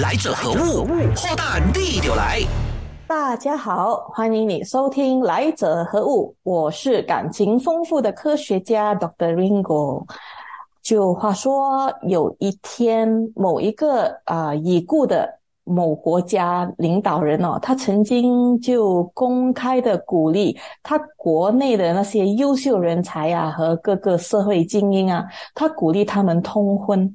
来者何物？破蛋地就来。大家好，欢迎你收听《来者何物》，我是感情丰富的科学家 Dr. Ringo。就话说，有一天，某一个啊已故的某国家领导人哦，他曾经就公开的鼓励他国内的那些优秀人才啊和各个社会精英啊，他鼓励他们通婚。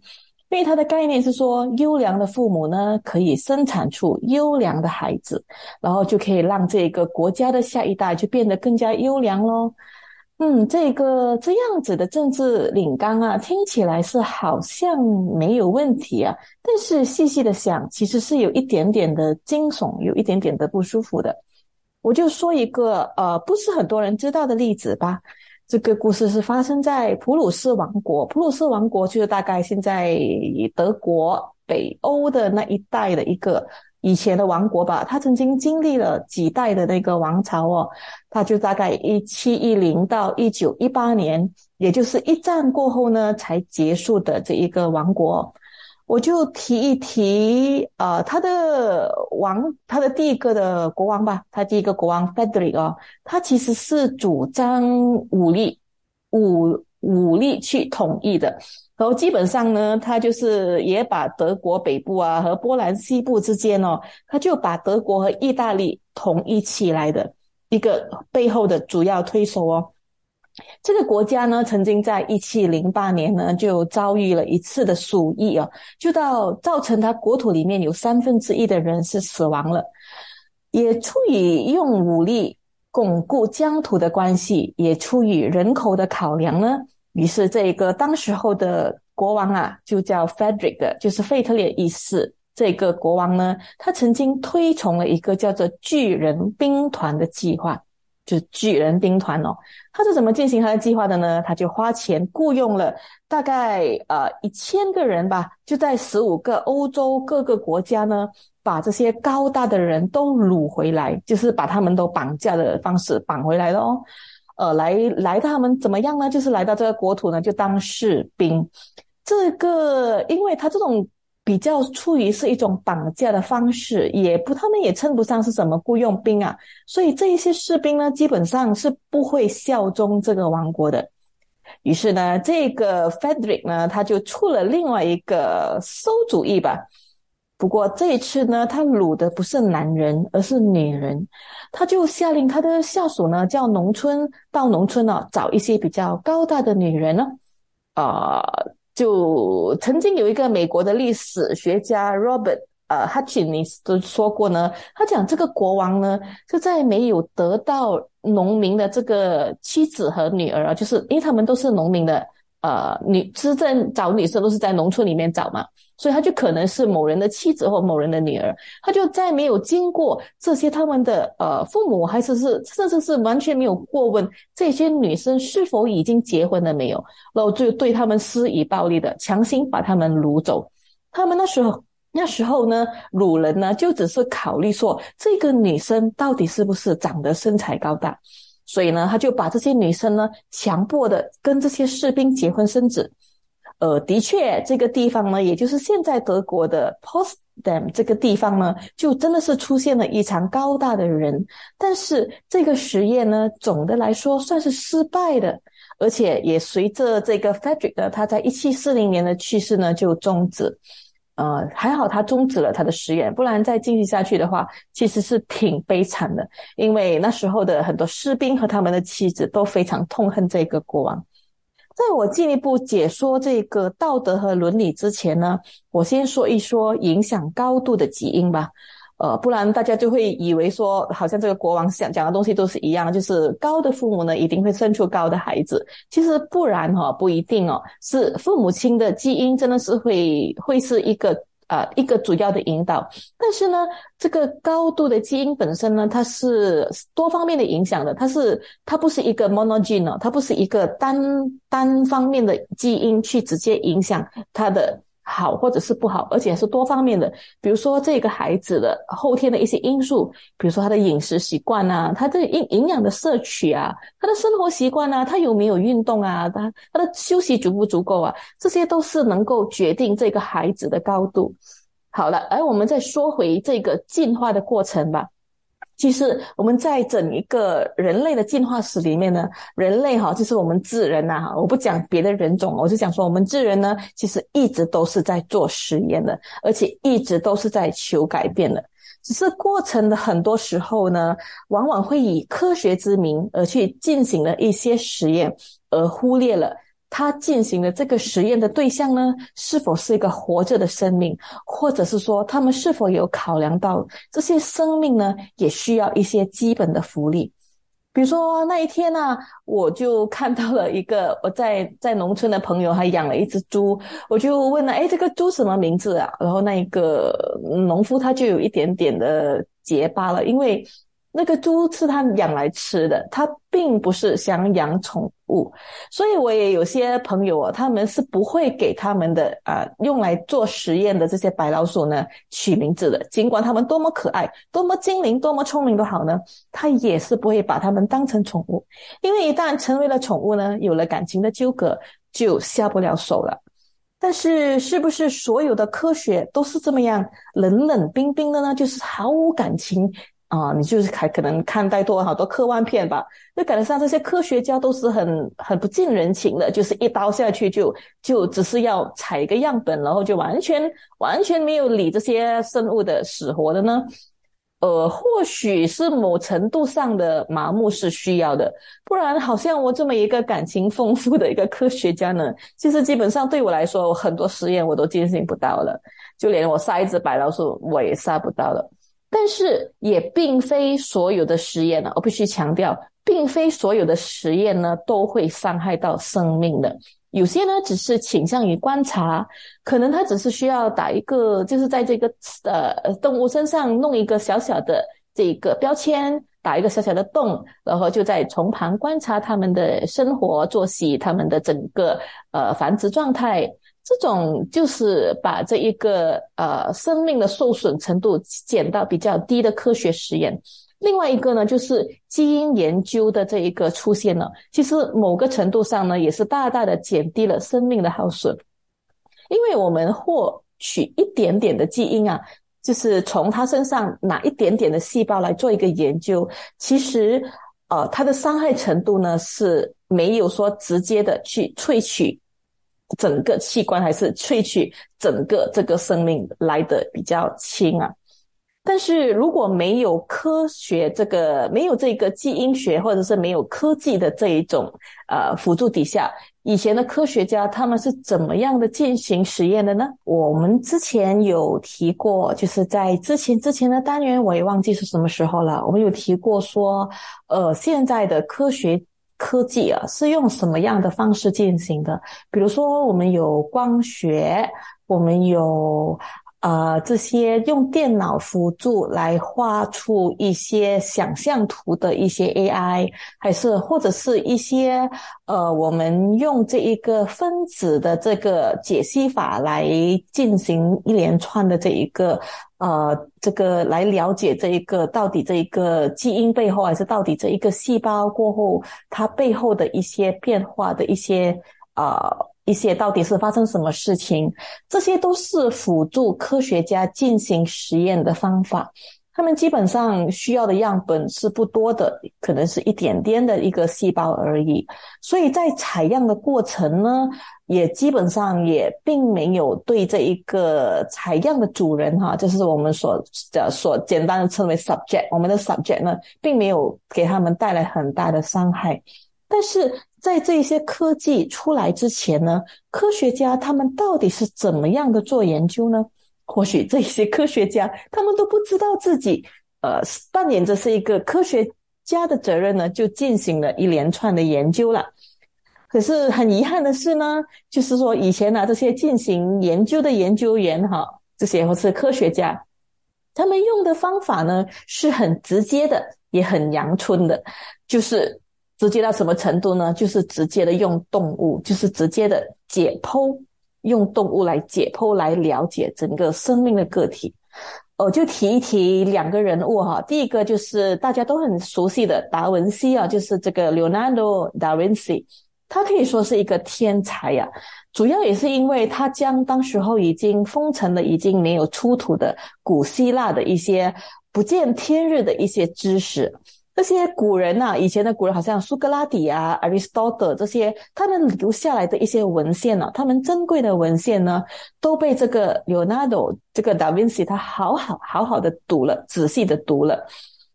因为他的概念是说，优良的父母呢，可以生产出优良的孩子，然后就可以让这个国家的下一代就变得更加优良喽。嗯，这个这样子的政治领纲啊，听起来是好像没有问题啊，但是细细的想，其实是有一点点的惊悚，有一点点的不舒服的。我就说一个呃，不是很多人知道的例子吧。这个故事是发生在普鲁士王国。普鲁士王国就是大概现在德国北欧的那一带的一个以前的王国吧。它曾经经历了几代的那个王朝哦，它就大概一七一零到一九一八年，也就是一战过后呢才结束的这一个王国。我就提一提，呃，他的王，他的第一个的国王吧，他第一个国王 Federick 哦，他其实是主张武力，武武力去统一的，然后基本上呢，他就是也把德国北部啊和波兰西部之间哦，他就把德国和意大利统一起来的一个背后的主要推手哦。这个国家呢，曾经在一七零八年呢，就遭遇了一次的鼠疫啊，就到造成它国土里面有三分之一的人是死亡了。也出于用武力巩固疆土的关系，也出于人口的考量呢，于是这个当时候的国王啊，就叫 Frederick，就是费特烈一世。这个国王呢，他曾经推崇了一个叫做巨人兵团的计划。就巨人兵团哦，他是怎么进行他的计划的呢？他就花钱雇佣了大概呃一千个人吧，就在十五个欧洲各个国家呢，把这些高大的人都掳回来，就是把他们都绑架的方式绑回来了哦。呃，来来到他们怎么样呢？就是来到这个国土呢，就当士兵。这个，因为他这种。比较出于是一种绑架的方式，也不，他们也称不上是什么雇佣兵啊，所以这一些士兵呢，基本上是不会效忠这个王国的。于是呢，这个 Frederick 呢，他就出了另外一个馊主意吧。不过这一次呢，他掳的不是男人，而是女人。他就下令他的下属呢，叫农村到农村呢，找一些比较高大的女人呢，啊。就曾经有一个美国的历史学家 Robert 呃 Hutchins 都说过呢，他讲这个国王呢就在没有得到农民的这个妻子和女儿啊，就是因为他们都是农民的。呃，女是在找女生都是在农村里面找嘛，所以他就可能是某人的妻子或某人的女儿，他就再没有经过这些他们的呃父母，还是是甚至是完全没有过问这些女生是否已经结婚了没有，然后就对他们施以暴力的，强行把他们掳走。他们那时候那时候呢，掳人呢就只是考虑说这个女生到底是不是长得身材高大。所以呢，他就把这些女生呢强迫的跟这些士兵结婚生子。呃，的确，这个地方呢，也就是现在德国的 Potsdam 这个地方呢，就真的是出现了一场高大的人。但是这个实验呢，总的来说算是失败的，而且也随着这个 Frederick 的他在一七四零年的去世呢，就终止。呃，还好他终止了他的实验，不然再继续下去的话，其实是挺悲惨的。因为那时候的很多士兵和他们的妻子都非常痛恨这个国王。在我进一步解说这个道德和伦理之前呢，我先说一说影响高度的基因吧。呃，不然大家就会以为说，好像这个国王想讲的东西都是一样，就是高的父母呢一定会生出高的孩子。其实不然哈，不一定哦，是父母亲的基因真的是会会是一个呃一个主要的引导。但是呢，这个高度的基因本身呢，它是多方面的影响的，它是它不是一个 monogene，它不是一个单单方面的基因去直接影响它的。好或者是不好，而且是多方面的。比如说这个孩子的后天的一些因素，比如说他的饮食习惯啊，他的营营养的摄取啊，他的生活习惯啊，他有没有运动啊，他他的休息足不足够啊，这些都是能够决定这个孩子的高度。好了，而我们再说回这个进化的过程吧。其实我们在整一个人类的进化史里面呢，人类哈，就是我们智人呐，我不讲别的人种，我就讲说我们智人呢，其实一直都是在做实验的，而且一直都是在求改变的。只是过程的很多时候呢，往往会以科学之名而去进行了一些实验，而忽略了。他进行的这个实验的对象呢，是否是一个活着的生命，或者是说他们是否有考量到这些生命呢，也需要一些基本的福利？比如说那一天呢，我就看到了一个 我在在农村的朋友还养了一只猪，我就问了，哎，这个猪什么名字啊？然后那一个农夫他就有一点点的结巴了，因为。那个猪是他养来吃的，他并不是想养宠物，所以我也有些朋友啊，他们是不会给他们的啊用来做实验的这些白老鼠呢取名字的，尽管他们多么可爱、多么精灵、多么聪明都好呢，他也是不会把他们当成宠物，因为一旦成为了宠物呢，有了感情的纠葛就下不了手了。但是，是不是所有的科学都是这么样冷冷冰冰的呢？就是毫无感情？啊，你就是还可能看待多好多科幻片吧？就感觉上这些科学家都是很很不近人情的，就是一刀下去就就只是要采一个样本，然后就完全完全没有理这些生物的死活的呢？呃，或许是某程度上的麻木是需要的，不然好像我这么一个感情丰富的一个科学家呢，其实基本上对我来说，很多实验我都进行不到了，就连我杀一只白老鼠我也杀不到了。但是也并非所有的实验呢，我必须强调，并非所有的实验呢都会伤害到生命的。有些呢只是倾向于观察，可能他只是需要打一个，就是在这个呃动物身上弄一个小小的这个标签，打一个小小的洞，然后就在从旁观察他们的生活作息，他们的整个呃繁殖状态。这种就是把这一个呃生命的受损程度减到比较低的科学实验。另外一个呢，就是基因研究的这一个出现了，其实某个程度上呢，也是大大的减低了生命的耗损。因为我们获取一点点的基因啊，就是从它身上拿一点点的细胞来做一个研究，其实呃它的伤害程度呢是没有说直接的去萃取。整个器官还是萃取整个这个生命来的比较轻啊，但是如果没有科学这个没有这个基因学或者是没有科技的这一种呃辅助底下，以前的科学家他们是怎么样的进行实验的呢？我们之前有提过，就是在之前之前的单元我也忘记是什么时候了，我们有提过说，呃，现在的科学。科技啊，是用什么样的方式进行的？比如说，我们有光学，我们有。呃，这些用电脑辅助来画出一些想象图的一些 AI，还是或者是一些呃，我们用这一个分子的这个解析法来进行一连串的这一个呃，这个来了解这一个到底这一个基因背后，还是到底这一个细胞过后它背后的一些变化的一些呃。一些到底是发生什么事情？这些都是辅助科学家进行实验的方法。他们基本上需要的样本是不多的，可能是一点点的一个细胞而已。所以在采样的过程呢，也基本上也并没有对这一个采样的主人哈，就是我们所的所简单的称为 subject，我们的 subject 呢，并没有给他们带来很大的伤害。但是在这些科技出来之前呢，科学家他们到底是怎么样的做研究呢？或许这些科学家他们都不知道自己，呃，扮演着是一个科学家的责任呢，就进行了一连串的研究了。可是很遗憾的是呢，就是说以前呢，这些进行研究的研究员哈，这些或是科学家，他们用的方法呢是很直接的，也很阳春的，就是。直接到什么程度呢？就是直接的用动物，就是直接的解剖，用动物来解剖来了解整个生命的个体。我就提一提两个人物哈，第一个就是大家都很熟悉的达文西啊，就是这个 Leonardo da Vinci。他可以说是一个天才呀。主要也是因为他将当时候已经封存的、已经没有出土的古希腊的一些不见天日的一些知识。这些古人呐，以前的古人好像苏格拉底啊、Aristotle 这些，他们留下来的一些文献呢，他们珍贵的文献呢，都被这个 Leonardo 这个达文西他好好好好的读了，仔细的读了。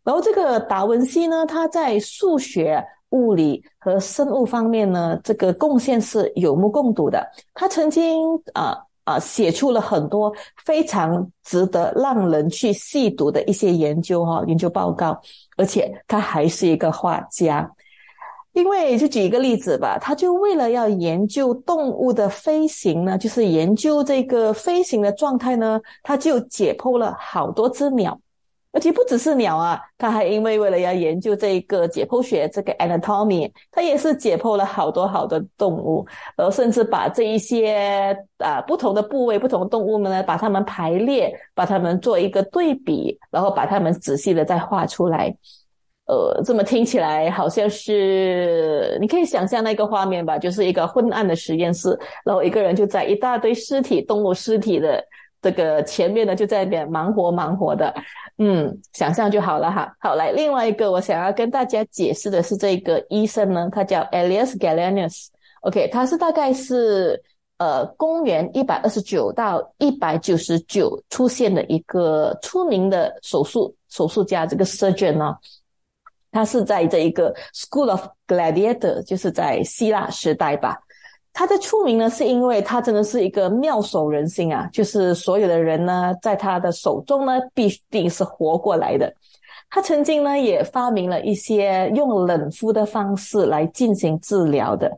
然后这个达文西呢，他在数学、物理和生物方面呢，这个贡献是有目共睹的。他曾经啊。啊，写出了很多非常值得让人去细读的一些研究哈，研究报告，而且他还是一个画家。因为就举一个例子吧，他就为了要研究动物的飞行呢，就是研究这个飞行的状态呢，他就解剖了好多只鸟。而且不只是鸟啊，他还因为为了要研究这一个解剖学，这个 anatomy，他也是解剖了好多好多动物，呃，甚至把这一些啊不同的部位、不同动物们呢，把它们排列，把它们做一个对比，然后把它们仔细的再画出来。呃，这么听起来好像是你可以想象那个画面吧，就是一个昏暗的实验室，然后一个人就在一大堆尸体、动物尸体的。这个前面呢就在那边忙活忙活的，嗯，想象就好了哈。好，来另外一个我想要跟大家解释的是，这个医生呢，他叫 Elias Galenius。OK，他是大概是呃公元一百二十九到一百九十九出现的一个出名的手术手术家，这个 surgeon 呢，他是在这一个 School of Gladiator，就是在希腊时代吧。他的出名呢，是因为他真的是一个妙手仁心啊，就是所有的人呢，在他的手中呢，必定是活过来的。他曾经呢，也发明了一些用冷敷的方式来进行治疗的。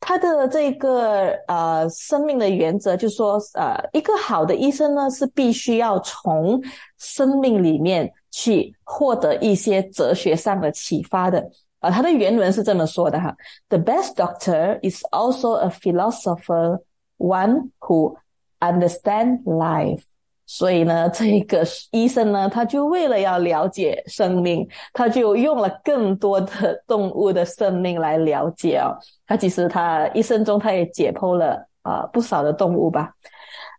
他的这个呃生命的原则，就是说，呃，一个好的医生呢，是必须要从生命里面去获得一些哲学上的启发的。啊，他的原文是这么说的哈：The best doctor is also a philosopher, one who understand life。所以呢，这个医生呢，他就为了要了解生命，他就用了更多的动物的生命来了解啊。他其实他一生中他也解剖了啊不少的动物吧。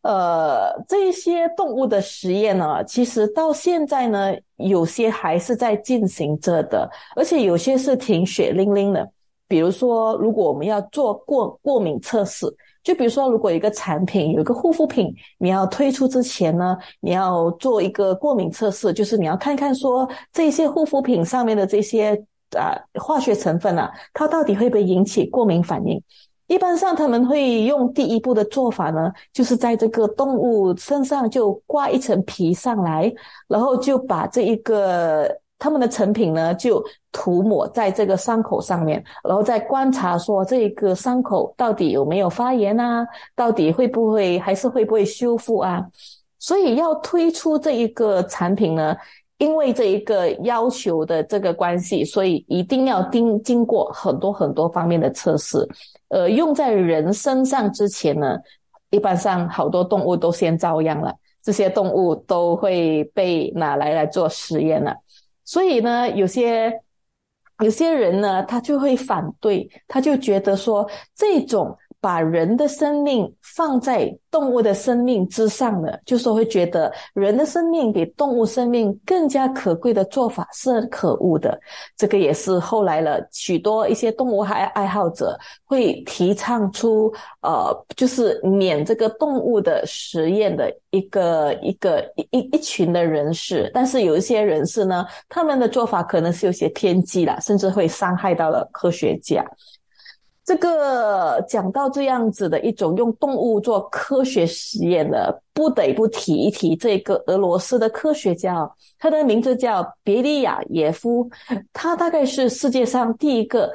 呃，这些动物的实验呢，其实到现在呢，有些还是在进行着的，而且有些是挺血淋淋的。比如说，如果我们要做过过敏测试，就比如说，如果一个产品有一个护肤品，你要推出之前呢，你要做一个过敏测试，就是你要看看说这些护肤品上面的这些啊化学成分啊，它到底会不会引起过敏反应。一般上他们会用第一步的做法呢，就是在这个动物身上就挂一层皮上来，然后就把这一个他们的成品呢就涂抹在这个伤口上面，然后再观察说这一个伤口到底有没有发炎啊，到底会不会还是会不会修复啊？所以要推出这一个产品呢，因为这一个要求的这个关系，所以一定要经经过很多很多方面的测试。呃，用在人身上之前呢，一般上好多动物都先遭殃了，这些动物都会被拿来来做实验了。所以呢，有些有些人呢，他就会反对，他就觉得说这种。把人的生命放在动物的生命之上的，就说会觉得人的生命比动物生命更加可贵的做法是很可恶的。这个也是后来了许多一些动物爱爱好者会提倡出，呃，就是免这个动物的实验的一个一个一一群的人士。但是有一些人士呢，他们的做法可能是有些偏激了，甚至会伤害到了科学家。这个讲到这样子的一种用动物做科学实验的，不得不提一提这个俄罗斯的科学家，他的名字叫别利亚耶夫，他大概是世界上第一个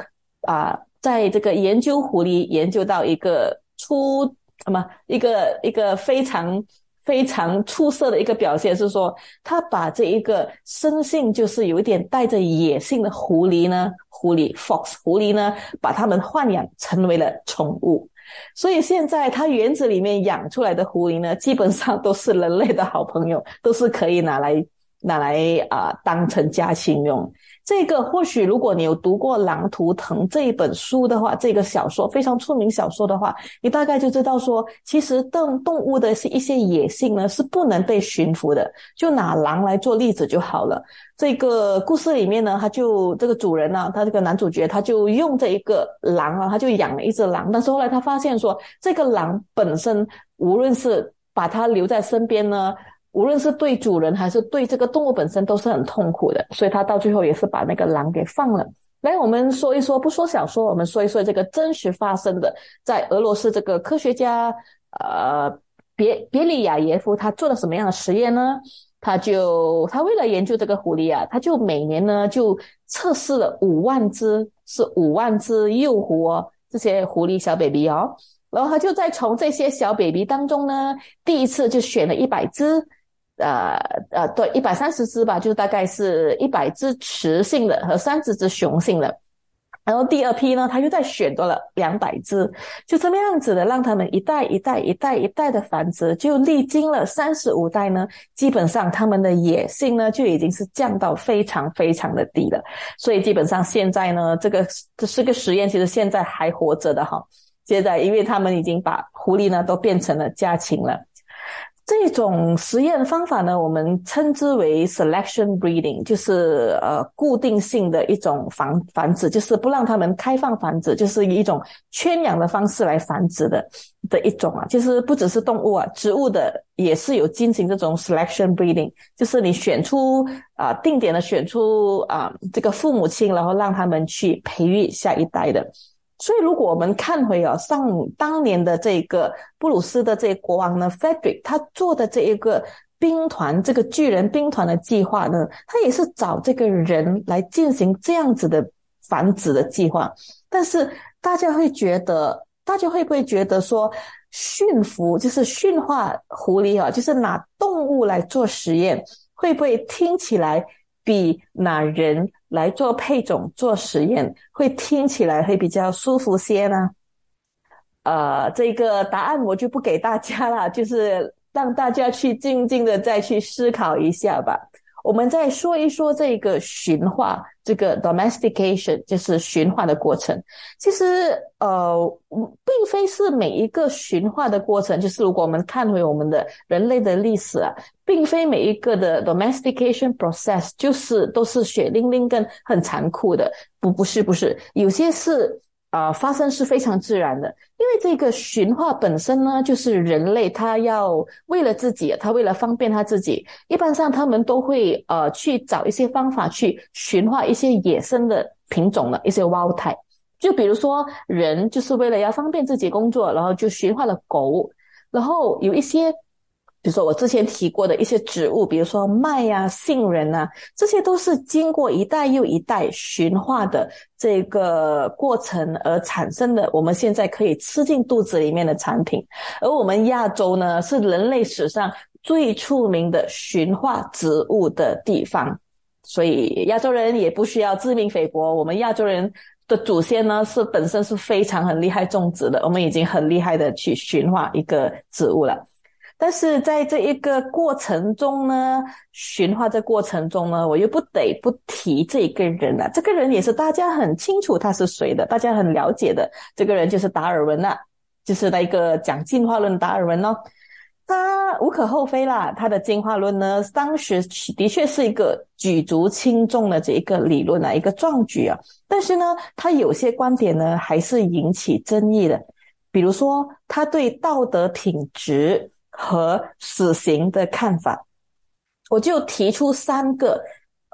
啊，在这个研究狐狸研究到一个出什么一个一个非常。非常出色的一个表现是说，他把这一个生性就是有一点带着野性的狐狸呢，狐狸 fox 狐狸呢，把它们豢养成为了宠物。所以现在他园子里面养出来的狐狸呢，基本上都是人类的好朋友，都是可以拿来拿来啊当成家禽用。这个或许如果你有读过《狼图腾》这一本书的话，这个小说非常出名小说的话，你大概就知道说，其实动动物的是一些野性呢是不能被驯服的。就拿狼来做例子就好了。这个故事里面呢，他就这个主人呢，他这个男主角他就用这一个狼啊，他就养了一只狼。但是后来他发现说，这个狼本身无论是把它留在身边呢。无论是对主人还是对这个动物本身都是很痛苦的，所以他到最后也是把那个狼给放了。来，我们说一说，不说小说，我们说一说这个真实发生的，在俄罗斯这个科学家呃别别里亚耶夫他做了什么样的实验呢？他就他为了研究这个狐狸啊，他就每年呢就测试了五万只，是五万只幼狐哦，这些狐狸小 baby 哦，然后他就在从这些小 baby 当中呢，第一次就选了一百只。呃呃，对，一百三十只吧，就大概是一百只雌性的和三十只雄性的。然后第二批呢，他又再选多了两百只，就这么样子的，让他们一代一代一代一代的繁殖，就历经了三十五代呢，基本上他们的野性呢就已经是降到非常非常的低了。所以基本上现在呢，这个这是个实验，其实现在还活着的哈。现在因为他们已经把狐狸呢都变成了家禽了。这种实验方法呢，我们称之为 selection breeding，就是呃固定性的一种繁繁殖，就是不让它们开放繁殖，就是以一种圈养的方式来繁殖的的一种啊。其实不只是动物啊，植物的也是有进行这种 selection breeding，就是你选出啊定点的选出啊这个父母亲，然后让他们去培育下一代的。所以，如果我们看回啊，上当年的这个布鲁斯的这个国王呢，Frederick，他做的这一个兵团，这个巨人兵团的计划呢，他也是找这个人来进行这样子的繁殖的计划。但是，大家会觉得，大家会不会觉得说，驯服就是驯化狐狸啊，就是拿动物来做实验，会不会听起来？比拿人来做配种做实验，会听起来会比较舒服些呢？呃，这个答案我就不给大家了，就是让大家去静静的再去思考一下吧。我们再说一说这个驯化，这个 domestication 就是驯化的过程。其实，呃，并非是每一个驯化的过程，就是如果我们看回我们的人类的历史啊，并非每一个的 domestication process 就是都是血淋淋跟很残酷的。不，不是，不是，有些是。啊，发生是非常自然的，因为这个驯化本身呢，就是人类他要为了自己，他为了方便他自己，一般上他们都会呃去找一些方法去驯化一些野生的品种的一些 wild type，就比如说人就是为了要方便自己工作，然后就驯化了狗，然后有一些。比如说我之前提过的一些植物，比如说麦呀、杏仁啊，这些都是经过一代又一代驯化的这个过程而产生的，我们现在可以吃进肚子里面的产品。而我们亚洲呢，是人类史上最出名的驯化植物的地方，所以亚洲人也不需要自命菲薄。我们亚洲人的祖先呢，是本身是非常很厉害种植的，我们已经很厉害的去驯化一个植物了。但是在这一个过程中呢，驯化这过程中呢，我又不得不提这个人了。这个人也是大家很清楚他是谁的，大家很了解的。这个人就是达尔文了，就是那一个讲进化论达尔文哦。他无可厚非啦，他的进化论呢，当时的确是一个举足轻重的这一个理论啊，一个壮举啊。但是呢，他有些观点呢，还是引起争议的。比如说，他对道德品质。和死刑的看法，我就提出三个，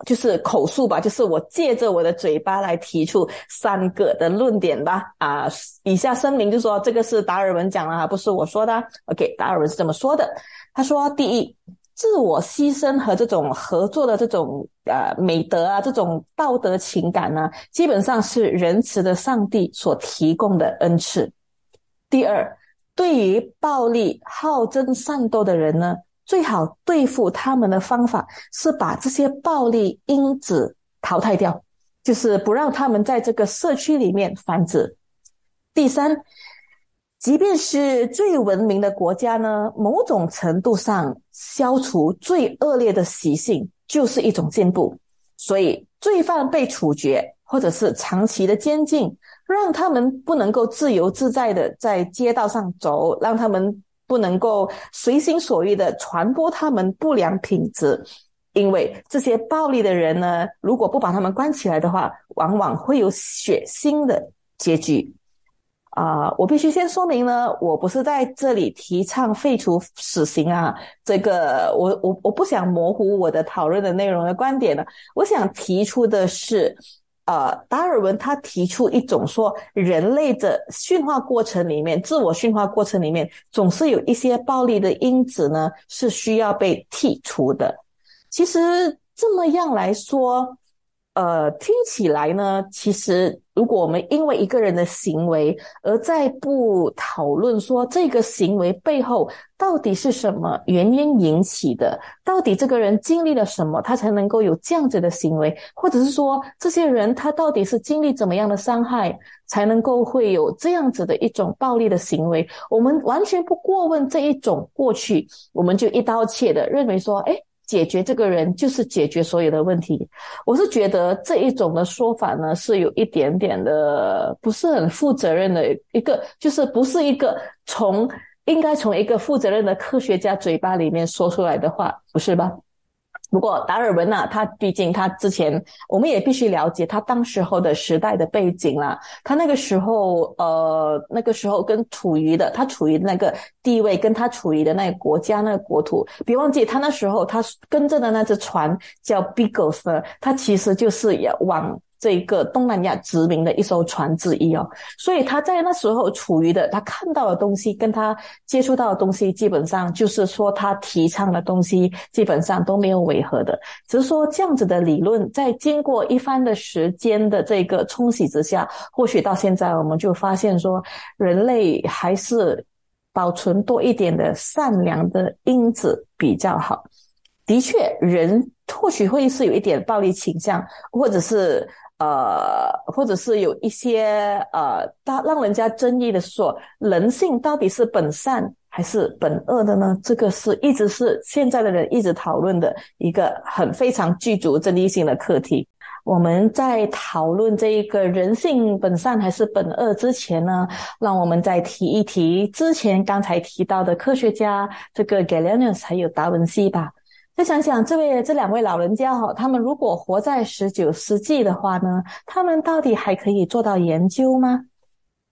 就是口述吧，就是我借着我的嘴巴来提出三个的论点吧。啊，以下声明就说这个是达尔文讲的，不是我说的。OK，达尔文是这么说的。他说：第一，自我牺牲和这种合作的这种呃美德啊，这种道德情感呢，基本上是仁慈的上帝所提供的恩赐。第二。对于暴力、好争、善斗的人呢，最好对付他们的方法是把这些暴力因子淘汰掉，就是不让他们在这个社区里面繁殖。第三，即便是最文明的国家呢，某种程度上消除最恶劣的习性，就是一种进步。所以，罪犯被处决，或者是长期的监禁，让他们不能够自由自在的在街道上走，让他们不能够随心所欲的传播他们不良品质。因为这些暴力的人呢，如果不把他们关起来的话，往往会有血腥的结局。啊，我必须先说明呢，我不是在这里提倡废除死刑啊。这个，我我我不想模糊我的讨论的内容的观点呢。我想提出的是，呃，达尔文他提出一种说，人类的驯化过程里面，自我驯化过程里面，总是有一些暴力的因子呢，是需要被剔除的。其实这么样来说。呃，听起来呢，其实如果我们因为一个人的行为，而再不讨论说这个行为背后到底是什么原因引起的，到底这个人经历了什么，他才能够有这样子的行为，或者是说这些人他到底是经历怎么样的伤害，才能够会有这样子的一种暴力的行为，我们完全不过问这一种过去，我们就一刀切的认为说，哎。解决这个人就是解决所有的问题，我是觉得这一种的说法呢是有一点点的不是很负责任的一个，就是不是一个从应该从一个负责任的科学家嘴巴里面说出来的话，不是吧？不过达尔文呐，他毕竟他之前，我们也必须了解他当时候的时代的背景啦。他那个时候，呃，那个时候跟处于的，他处于那个地位，跟他处于的那个国家、那个国土，别忘记他那时候他跟着的那只船叫 Beagles，他其实就是要往。这一个东南亚殖民的一艘船之一哦，所以他在那时候处于的，他看到的东西跟他接触到的东西，基本上就是说他提倡的东西基本上都没有违和的，只是说这样子的理论，在经过一番的时间的这个冲洗之下，或许到现在我们就发现说，人类还是保存多一点的善良的因子比较好。的确，人或许会是有一点暴力倾向，或者是。呃，或者是有一些呃，大让人家争议的说，人性到底是本善还是本恶的呢？这个是一直是现在的人一直讨论的一个很非常具足争议性的课题。我们在讨论这一个人性本善还是本恶之前呢，让我们再提一提之前刚才提到的科学家这个 Galenius 还有达文西吧。想想这位这两位老人家哈，他们如果活在十九世纪的话呢，他们到底还可以做到研究吗？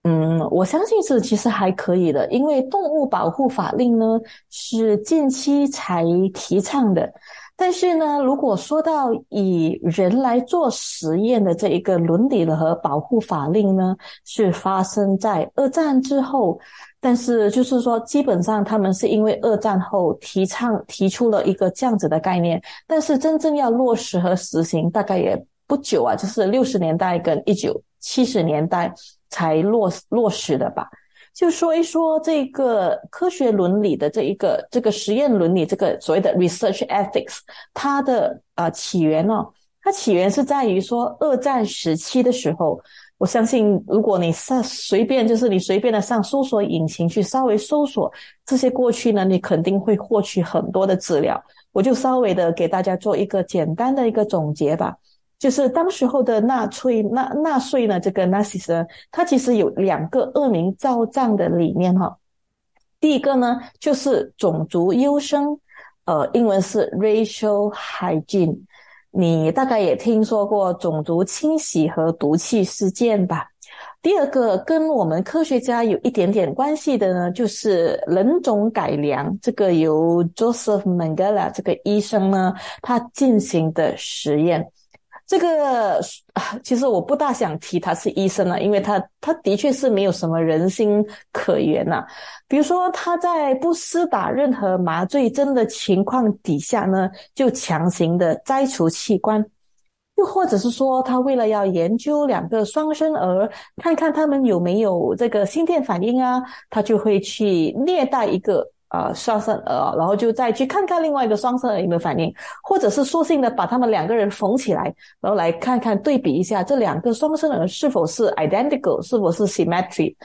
嗯，我相信是其实还可以的，因为动物保护法令呢是近期才提倡的。但是呢，如果说到以人来做实验的这一个伦理和保护法令呢，是发生在二战之后。但是就是说，基本上他们是因为二战后提倡提出了一个这样子的概念，但是真正要落实和实行，大概也不久啊，就是六十年代跟一九七十年代才落落实的吧。就说一说这个科学伦理的这一个这个实验伦理这个所谓的 research ethics，它的啊起源呢，它起源是在于说二战时期的时候。我相信，如果你上随便，就是你随便的上搜索引擎去稍微搜索这些过去呢，你肯定会获取很多的资料。我就稍微的给大家做一个简单的一个总结吧。就是当时候的纳粹纳纳粹呢，这个 Nazis，它其实有两个恶名昭彰的理念哈。第一个呢，就是种族优生，呃，英文是 racial hygiene。你大概也听说过种族清洗和毒气事件吧？第二个跟我们科学家有一点点关系的呢，就是人种改良。这个由 Joseph Mengele 这个医生呢，他进行的实验。这个啊其实我不大想提他是医生了，因为他他的确是没有什么人心可言呐。比如说他在不施打任何麻醉针的情况底下呢，就强行的摘除器官；又或者是说他为了要研究两个双生儿，看看他们有没有这个心电反应啊，他就会去虐待一个。啊，双生儿，然后就再去看看另外一个双生儿有没有反应，或者是索性的把他们两个人缝起来，然后来看看对比一下这两个双生儿是否是 identical，是否是 symmetry，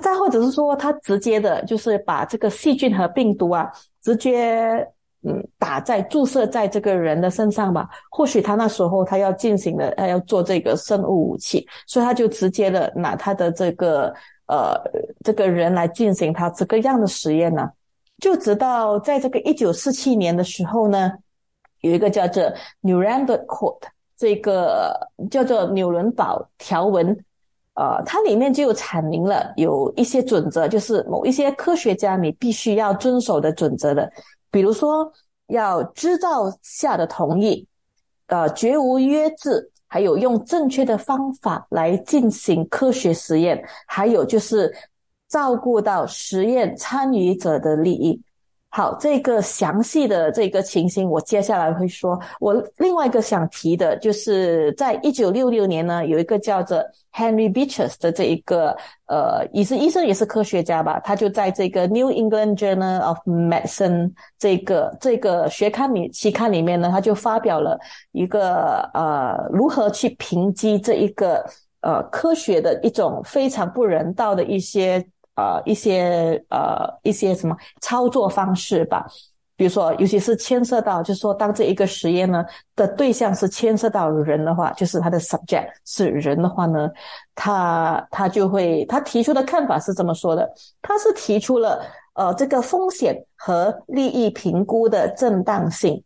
再或者是说他直接的就是把这个细菌和病毒啊，直接嗯打在注射在这个人的身上吧。或许他那时候他要进行的，他要做这个生物武器，所以他就直接的拿他的这个呃这个人来进行他这个样的实验呢。就直到在这个一九四七年的时候呢，有一个叫做 Nuremberg Code，这个叫做纽伦堡条文。呃，它里面就阐明了有一些准则，就是某一些科学家你必须要遵守的准则的，比如说要制造下的同意，呃，绝无约制，还有用正确的方法来进行科学实验，还有就是照顾到实验参与者的利益。好，这个详细的这个情形，我接下来会说。我另外一个想提的，就是在一九六六年呢，有一个叫做 Henry Beecher 的这一个呃，也是医生，也是科学家吧，他就在这个 New England Journal of Medicine 这个这个学刊里期刊里面呢，他就发表了一个呃，如何去评击这一个呃科学的一种非常不人道的一些。呃，一些呃，一些什么操作方式吧，比如说，尤其是牵涉到，就是说，当这一个实验呢的对象是牵涉到人的话，就是他的 subject 是人的话呢，他他就会他提出的看法是这么说的，他是提出了呃这个风险和利益评估的正当性，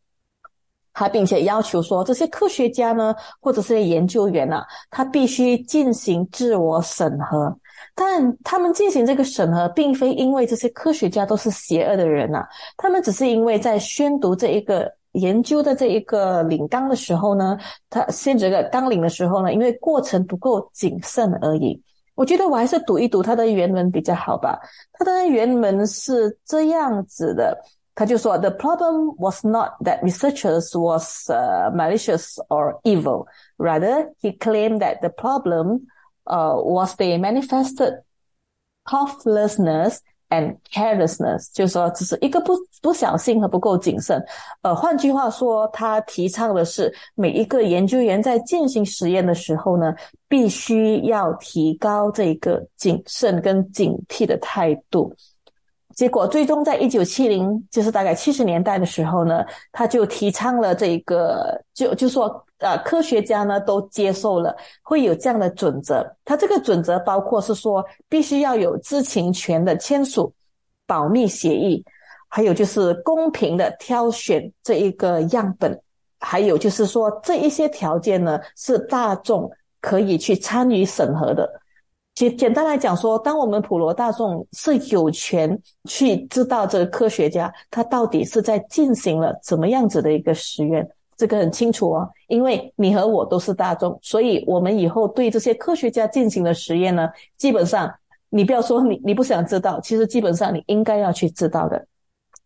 他并且要求说，这些科学家呢或者是研究员呢，他必须进行自我审核。但他们进行这个审核，并非因为这些科学家都是邪恶的人呐，他们只是因为在宣读这一个研究的这一个领纲的时候呢，他先这个纲领的时候呢，因为过程不够谨慎而已。我觉得我还是读一读他的原文比较好吧。他的原文是这样子的，他就说：“The problem was not that researchers was malicious or evil. Rather, he claimed that the problem.” 呃，was they manifested thoughtlessness and carelessness，就是说，只是一个不不小心和不够谨慎。呃，换句话说，他提倡的是每一个研究员在进行实验的时候呢，必须要提高这个谨慎跟警惕的态度。结果，最终在一九七零，就是大概七十年代的时候呢，他就提倡了这个，就就说。呃，科学家呢都接受了会有这样的准则。他这个准则包括是说，必须要有知情权的签署保密协议，还有就是公平的挑选这一个样本，还有就是说这一些条件呢是大众可以去参与审核的。简简单来讲说，当我们普罗大众是有权去知道这个科学家他到底是在进行了怎么样子的一个实验。这个很清楚哦，因为你和我都是大众，所以我们以后对这些科学家进行的实验呢，基本上你不要说你你不想知道，其实基本上你应该要去知道的。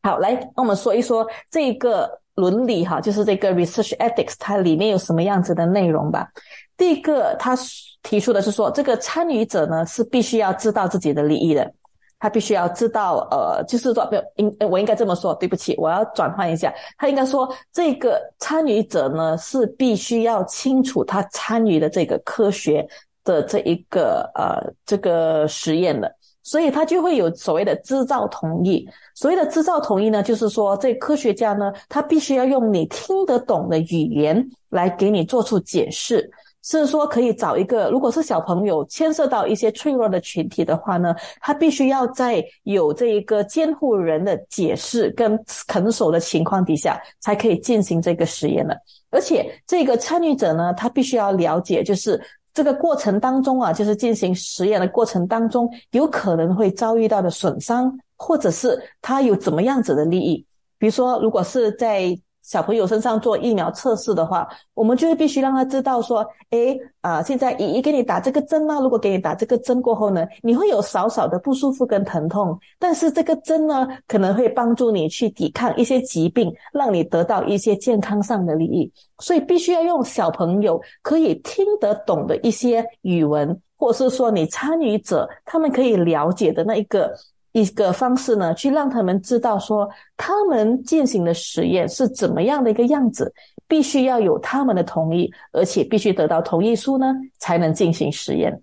好，来，那我们说一说这个伦理哈，就是这个 research ethics 它里面有什么样子的内容吧。第一个，他提出的是说，这个参与者呢是必须要知道自己的利益的。他必须要知道，呃，就是说，没有应，我应该这么说，对不起，我要转换一下。他应该说，这个参与者呢是必须要清楚他参与的这个科学的这一个呃这个实验的，所以他就会有所谓的制造同意。所谓的制造同意呢，就是说，这科学家呢，他必须要用你听得懂的语言来给你做出解释。是说可以找一个，如果是小朋友牵涉到一些脆弱的群体的话呢，他必须要在有这一个监护人的解释跟肯守的情况底下，才可以进行这个实验的。而且这个参与者呢，他必须要了解，就是这个过程当中啊，就是进行实验的过程当中，有可能会遭遇到的损伤，或者是他有怎么样子的利益。比如说，如果是在小朋友身上做疫苗测试的话，我们就会必须让他知道说，诶，啊，现在姨姨给你打这个针呢，如果给你打这个针过后呢，你会有少少的不舒服跟疼痛，但是这个针呢，可能会帮助你去抵抗一些疾病，让你得到一些健康上的利益。所以必须要用小朋友可以听得懂的一些语文，或是说你参与者他们可以了解的那一个。一个方式呢，去让他们知道说他们进行的实验是怎么样的一个样子，必须要有他们的同意，而且必须得到同意书呢，才能进行实验。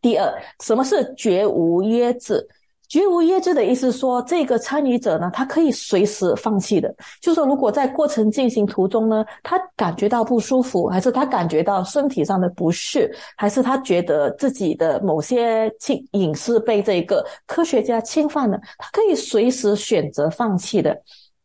第二，什么是绝无约制？绝无约制的意思说，这个参与者呢，他可以随时放弃的。就说如果在过程进行途中呢，他感觉到不舒服，还是他感觉到身体上的不适，还是他觉得自己的某些侵隐私被这个科学家侵犯了，他可以随时选择放弃的。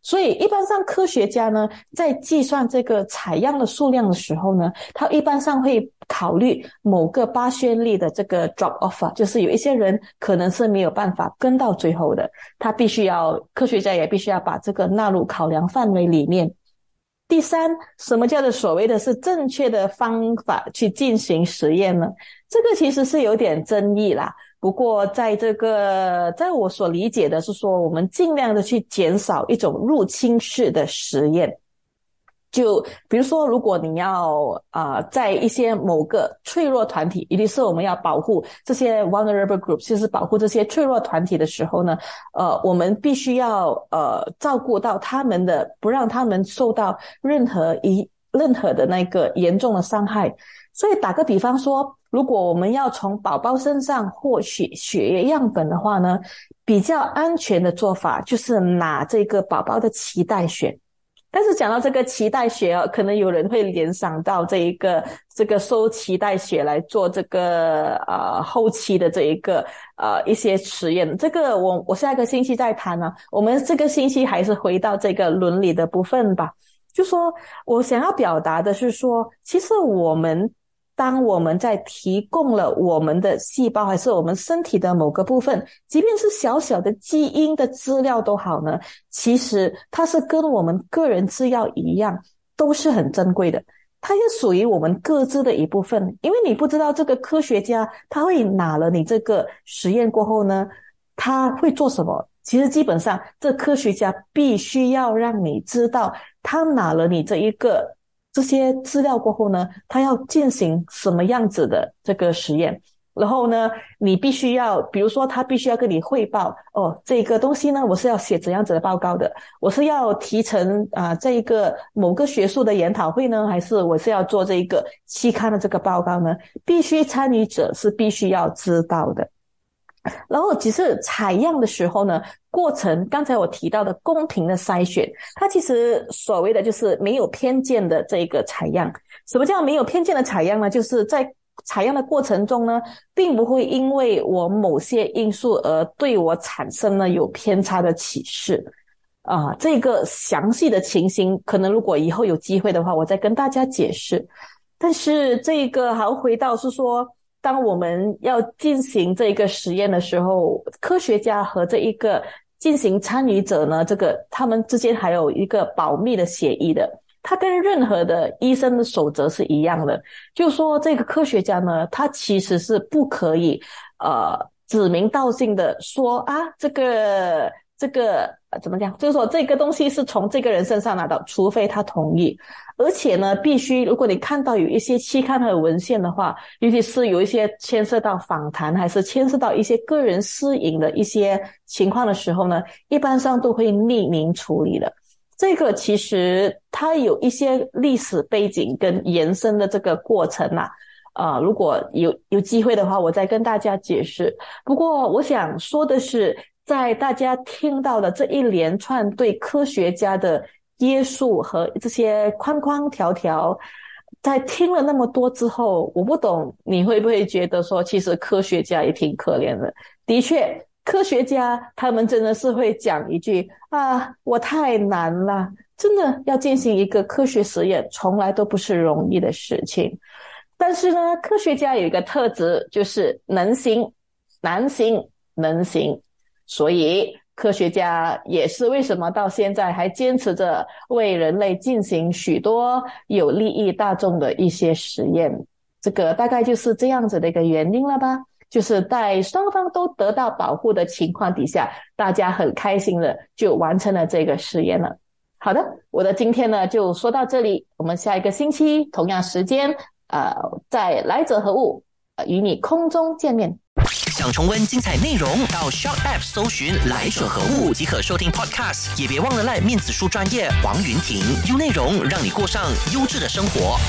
所以，一般上科学家呢，在计算这个采样的数量的时候呢，他一般上会考虑某个八宣力的这个 drop offer，就是有一些人可能是没有办法跟到最后的，他必须要科学家也必须要把这个纳入考量范围里面。第三，什么叫做所谓的是正确的方法去进行实验呢？这个其实是有点争议啦。不过，在这个，在我所理解的是说，我们尽量的去减少一种入侵式的实验。就比如说，如果你要啊，在一些某个脆弱团体，尤其是我们要保护这些 vulnerable groups，就是保护这些脆弱团体的时候呢，呃，我们必须要呃照顾到他们的，不让他们受到任何一任何的那个严重的伤害。所以，打个比方说。如果我们要从宝宝身上获取血液样本的话呢，比较安全的做法就是拿这个宝宝的脐带血。但是讲到这个脐带血啊，可能有人会联想到这一个这个收脐带血来做这个呃后期的这一个呃一些实验。这个我我下个星期再谈呢。我们这个星期还是回到这个伦理的部分吧。就说我想要表达的是说，其实我们。当我们在提供了我们的细胞，还是我们身体的某个部分，即便是小小的基因的资料都好呢，其实它是跟我们个人资料一样，都是很珍贵的。它也属于我们各自的一部分。因为你不知道这个科学家他会拿了你这个实验过后呢，他会做什么？其实基本上，这科学家必须要让你知道，他拿了你这一个。这些资料过后呢，他要进行什么样子的这个实验？然后呢，你必须要，比如说，他必须要跟你汇报哦，这个东西呢，我是要写怎样子的报告的？我是要提成啊，这一个某个学术的研讨会呢，还是我是要做这一个期刊的这个报告呢？必须参与者是必须要知道的。然后只是采样的时候呢，过程刚才我提到的公平的筛选，它其实所谓的就是没有偏见的这个采样。什么叫没有偏见的采样呢？就是在采样的过程中呢，并不会因为我某些因素而对我产生了有偏差的启示。啊，这个详细的情形，可能如果以后有机会的话，我再跟大家解释。但是这个还要回到是说。当我们要进行这一个实验的时候，科学家和这一个进行参与者呢，这个他们之间还有一个保密的协议的。他跟任何的医生的守则是一样的，就说这个科学家呢，他其实是不可以呃指名道姓的说啊，这个这个怎么讲？就是说这个东西是从这个人身上拿到，除非他同意。而且呢，必须如果你看到有一些期刊和文献的话，尤其是有一些牵涉到访谈，还是牵涉到一些个人私隐的一些情况的时候呢，一般上都会匿名处理的。这个其实它有一些历史背景跟延伸的这个过程呐。啊，如果有有机会的话，我再跟大家解释。不过我想说的是，在大家听到的这一连串对科学家的。约束和这些框框条条，在听了那么多之后，我不懂你会不会觉得说，其实科学家也挺可怜的。的确，科学家他们真的是会讲一句啊，我太难了，真的要进行一个科学实验，从来都不是容易的事情。但是呢，科学家有一个特质，就是能行，难行，能行，所以。科学家也是为什么到现在还坚持着为人类进行许多有利益大众的一些实验？这个大概就是这样子的一个原因了吧？就是在双方都得到保护的情况底下，大家很开心的就完成了这个实验了。好的，我的今天呢就说到这里，我们下一个星期同样时间，呃，在来者何物，与你空中见面。想重温精彩内容，到 s h o p App 搜寻“来者何物”即可收听 Podcast。也别忘了赖面子书专业王云婷，用内容让你过上优质的生活。